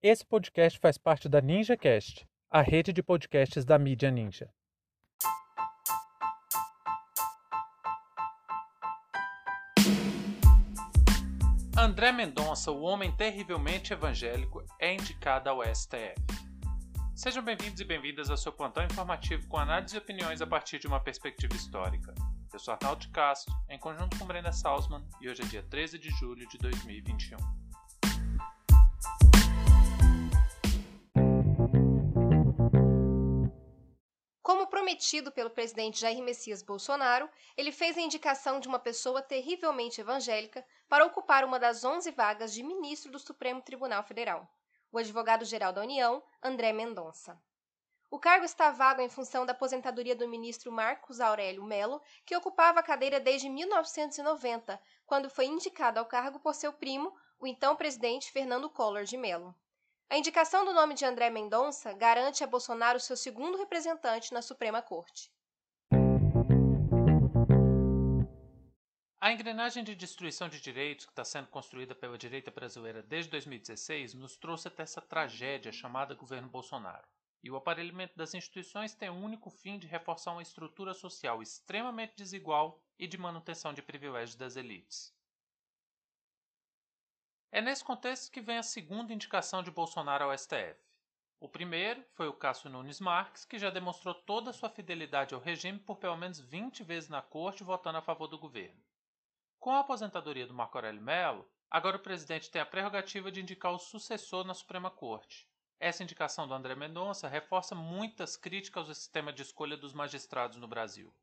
Esse podcast faz parte da NinjaCast, a rede de podcasts da mídia Ninja. André Mendonça, o homem terrivelmente evangélico, é indicado ao STF. Sejam bem-vindos e bem-vindas ao seu plantão informativo com análise e opiniões a partir de uma perspectiva histórica. Eu sou Arnaldo Castro, em conjunto com Brenda Salzman, e hoje é dia 13 de julho de 2021. Prometido pelo presidente Jair Messias Bolsonaro, ele fez a indicação de uma pessoa terrivelmente evangélica para ocupar uma das 11 vagas de ministro do Supremo Tribunal Federal, o advogado-geral da União, André Mendonça. O cargo está vago em função da aposentadoria do ministro Marcos Aurélio Melo, que ocupava a cadeira desde 1990, quando foi indicado ao cargo por seu primo, o então presidente Fernando Collor de Mello. A indicação do nome de André Mendonça garante a Bolsonaro seu segundo representante na Suprema Corte. A engrenagem de destruição de direitos que está sendo construída pela direita brasileira desde 2016 nos trouxe até essa tragédia chamada governo Bolsonaro. E o aparelhamento das instituições tem o único fim de reforçar uma estrutura social extremamente desigual e de manutenção de privilégios das elites. É nesse contexto que vem a segunda indicação de Bolsonaro ao STF. O primeiro foi o Cássio Nunes Marques, que já demonstrou toda a sua fidelidade ao regime por pelo menos 20 vezes na corte votando a favor do governo. Com a aposentadoria do Marco Aurélio Mello, agora o presidente tem a prerrogativa de indicar o sucessor na Suprema Corte. Essa indicação do André Mendonça reforça muitas críticas ao sistema de escolha dos magistrados no Brasil.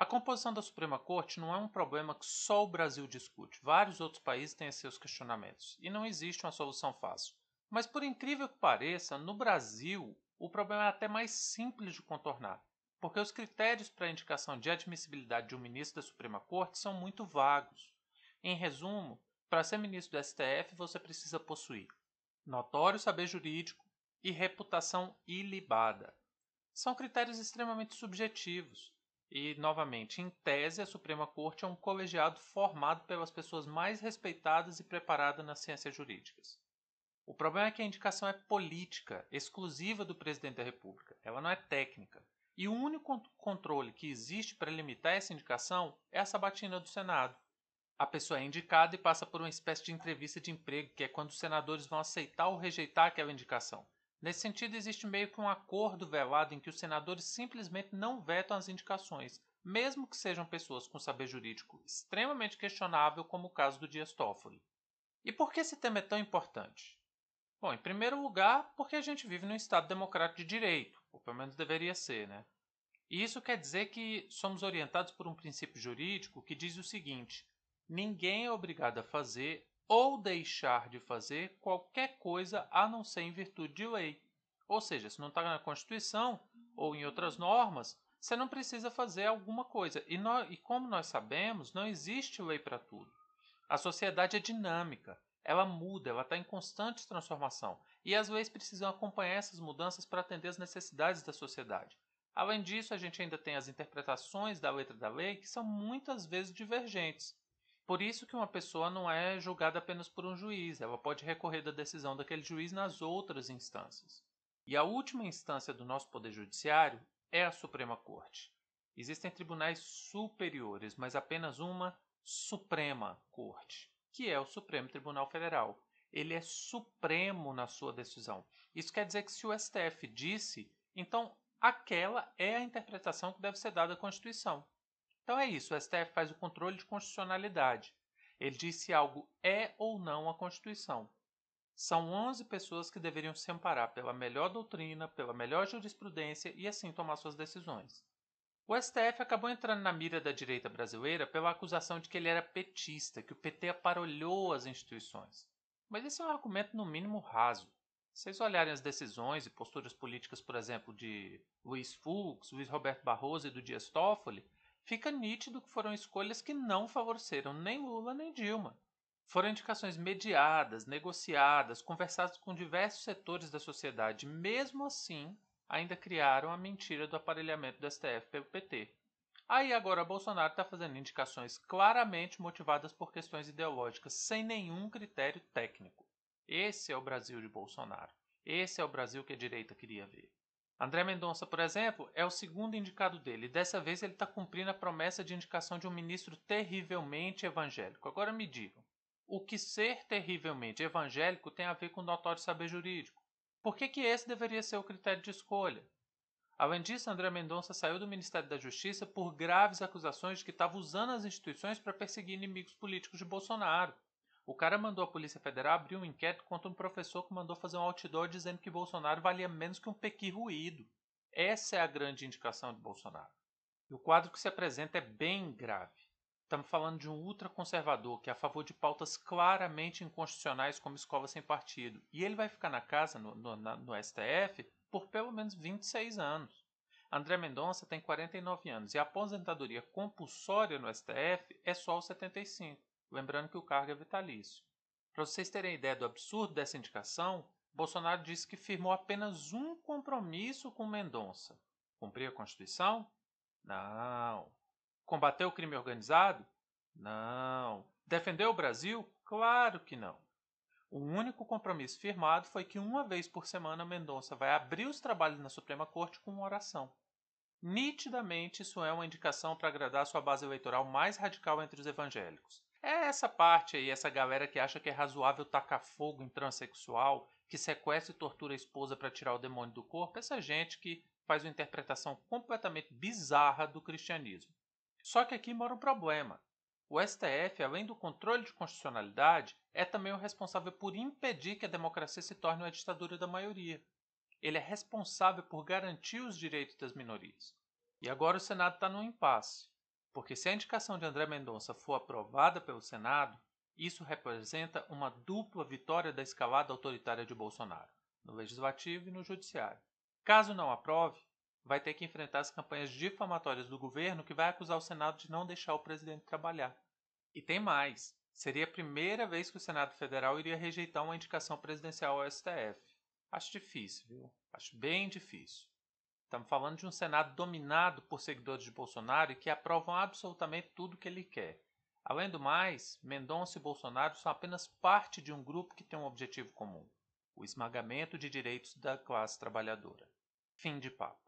A composição da Suprema Corte não é um problema que só o Brasil discute. Vários outros países têm seus questionamentos e não existe uma solução fácil. Mas, por incrível que pareça, no Brasil o problema é até mais simples de contornar, porque os critérios para a indicação de admissibilidade de um ministro da Suprema Corte são muito vagos. Em resumo, para ser ministro do STF você precisa possuir notório saber jurídico e reputação ilibada. São critérios extremamente subjetivos e, novamente, em tese, a Suprema Corte é um colegiado formado pelas pessoas mais respeitadas e preparadas nas ciências jurídicas. O problema é que a indicação é política, exclusiva do presidente da República. Ela não é técnica. E o único controle que existe para limitar essa indicação é a sabatina do Senado. A pessoa é indicada e passa por uma espécie de entrevista de emprego, que é quando os senadores vão aceitar ou rejeitar aquela indicação. Nesse sentido, existe meio que um acordo velado em que os senadores simplesmente não vetam as indicações, mesmo que sejam pessoas com saber jurídico extremamente questionável, como o caso do Dias Toffoli. E por que esse tema é tão importante? Bom, em primeiro lugar, porque a gente vive num Estado democrático de direito, ou pelo menos deveria ser, né? E isso quer dizer que somos orientados por um princípio jurídico que diz o seguinte: ninguém é obrigado a fazer ou deixar de fazer qualquer coisa a não ser em virtude de lei. Ou seja, se não está na Constituição ou em outras normas, você não precisa fazer alguma coisa. E, nós, e como nós sabemos, não existe lei para tudo. A sociedade é dinâmica, ela muda, ela está em constante transformação. E as leis precisam acompanhar essas mudanças para atender às necessidades da sociedade. Além disso, a gente ainda tem as interpretações da letra da lei que são muitas vezes divergentes. Por isso que uma pessoa não é julgada apenas por um juiz, ela pode recorrer da decisão daquele juiz nas outras instâncias. E a última instância do nosso poder judiciário é a Suprema Corte. Existem tribunais superiores, mas apenas uma Suprema Corte, que é o Supremo Tribunal Federal. Ele é supremo na sua decisão. Isso quer dizer que se o STF disse, então aquela é a interpretação que deve ser dada à Constituição. Então é isso, o STF faz o controle de constitucionalidade. Ele diz se algo é ou não a Constituição. São 11 pessoas que deveriam se amparar pela melhor doutrina, pela melhor jurisprudência e assim tomar suas decisões. O STF acabou entrando na mira da direita brasileira pela acusação de que ele era petista, que o PT aparolhou as instituições. Mas esse é um argumento no mínimo raso. Se vocês olharem as decisões e posturas políticas, por exemplo, de Luiz Fux, Luiz Roberto Barroso e do Dias Toffoli, fica nítido que foram escolhas que não favoreceram nem Lula nem Dilma. Foram indicações mediadas, negociadas, conversadas com diversos setores da sociedade. Mesmo assim, ainda criaram a mentira do aparelhamento do STF pelo PT. Aí agora Bolsonaro está fazendo indicações claramente motivadas por questões ideológicas, sem nenhum critério técnico. Esse é o Brasil de Bolsonaro. Esse é o Brasil que a direita queria ver. André Mendonça, por exemplo, é o segundo indicado dele. Dessa vez ele está cumprindo a promessa de indicação de um ministro terrivelmente evangélico. Agora me digam, o que ser terrivelmente evangélico tem a ver com notório saber jurídico? Por que, que esse deveria ser o critério de escolha? Além disso, André Mendonça saiu do Ministério da Justiça por graves acusações de que estava usando as instituições para perseguir inimigos políticos de Bolsonaro. O cara mandou a Polícia Federal abrir um inquérito contra um professor que mandou fazer um outdoor dizendo que Bolsonaro valia menos que um pequi ruído. Essa é a grande indicação de Bolsonaro. E o quadro que se apresenta é bem grave. Estamos falando de um ultraconservador que é a favor de pautas claramente inconstitucionais como escola sem partido. E ele vai ficar na casa, no, no, na, no STF, por pelo menos 26 anos. André Mendonça tem 49 anos e a aposentadoria compulsória no STF é só aos 75. Lembrando que o cargo é vitalício. Para vocês terem ideia do absurdo dessa indicação, Bolsonaro disse que firmou apenas um compromisso com Mendonça: cumprir a Constituição? Não. Combater o crime organizado? Não. Defender o Brasil? Claro que não. O único compromisso firmado foi que uma vez por semana Mendonça vai abrir os trabalhos na Suprema Corte com uma oração. Nitidamente, isso é uma indicação para agradar sua base eleitoral mais radical entre os evangélicos. É essa parte aí, essa galera que acha que é razoável tacar fogo em transexual, que sequestra e tortura a esposa para tirar o demônio do corpo, essa gente que faz uma interpretação completamente bizarra do cristianismo. Só que aqui mora um problema. O STF, além do controle de constitucionalidade, é também o responsável por impedir que a democracia se torne uma ditadura da maioria. Ele é responsável por garantir os direitos das minorias. E agora o Senado está num impasse. Porque se a indicação de André Mendonça for aprovada pelo Senado, isso representa uma dupla vitória da escalada autoritária de Bolsonaro, no legislativo e no judiciário. Caso não aprove, vai ter que enfrentar as campanhas difamatórias do governo que vai acusar o Senado de não deixar o presidente trabalhar. E tem mais: seria a primeira vez que o Senado Federal iria rejeitar uma indicação presidencial ao STF. Acho difícil, viu? Acho bem difícil. Estamos falando de um Senado dominado por seguidores de Bolsonaro e que aprovam absolutamente tudo que ele quer. Além do mais, Mendonça e Bolsonaro são apenas parte de um grupo que tem um objetivo comum: o esmagamento de direitos da classe trabalhadora. Fim de papo.